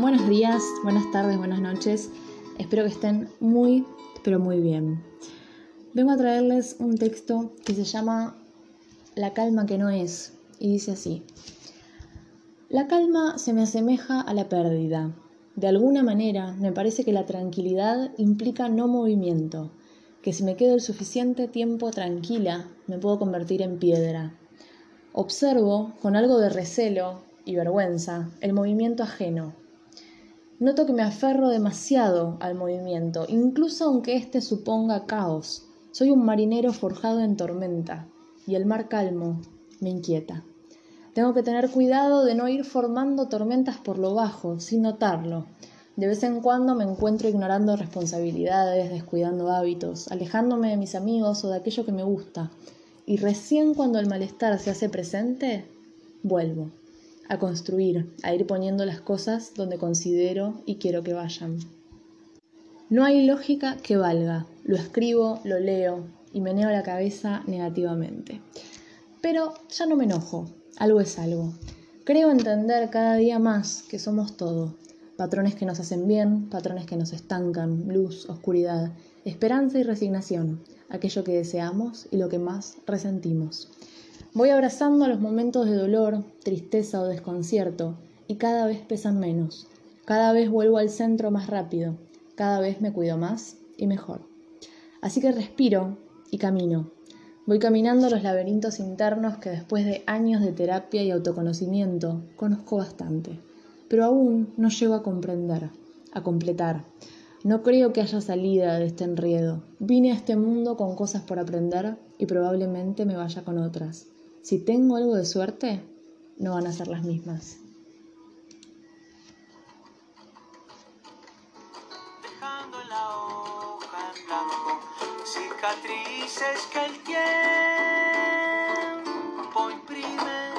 Buenos días, buenas tardes, buenas noches. Espero que estén muy, pero muy bien. Vengo a traerles un texto que se llama La calma que no es y dice así. La calma se me asemeja a la pérdida. De alguna manera me parece que la tranquilidad implica no movimiento, que si me quedo el suficiente tiempo tranquila me puedo convertir en piedra. Observo, con algo de recelo y vergüenza, el movimiento ajeno, Noto que me aferro demasiado al movimiento, incluso aunque éste suponga caos. Soy un marinero forjado en tormenta, y el mar calmo me inquieta. Tengo que tener cuidado de no ir formando tormentas por lo bajo, sin notarlo. De vez en cuando me encuentro ignorando responsabilidades, descuidando hábitos, alejándome de mis amigos o de aquello que me gusta. Y recién cuando el malestar se hace presente, vuelvo a construir, a ir poniendo las cosas donde considero y quiero que vayan. No hay lógica que valga. Lo escribo, lo leo y meneo la cabeza negativamente. Pero ya no me enojo. Algo es algo. Creo entender cada día más que somos todo. Patrones que nos hacen bien, patrones que nos estancan, luz, oscuridad, esperanza y resignación, aquello que deseamos y lo que más resentimos. Voy abrazando los momentos de dolor, tristeza o desconcierto y cada vez pesan menos. Cada vez vuelvo al centro más rápido. Cada vez me cuido más y mejor. Así que respiro y camino. Voy caminando los laberintos internos que después de años de terapia y autoconocimiento conozco bastante. Pero aún no llego a comprender, a completar. No creo que haya salida de este enredo. Vine a este mundo con cosas por aprender y probablemente me vaya con otras si tengo algo de suerte, no van a ser las mismas. Dejando la hoja en blanco cicatrices que el tiempo imprime.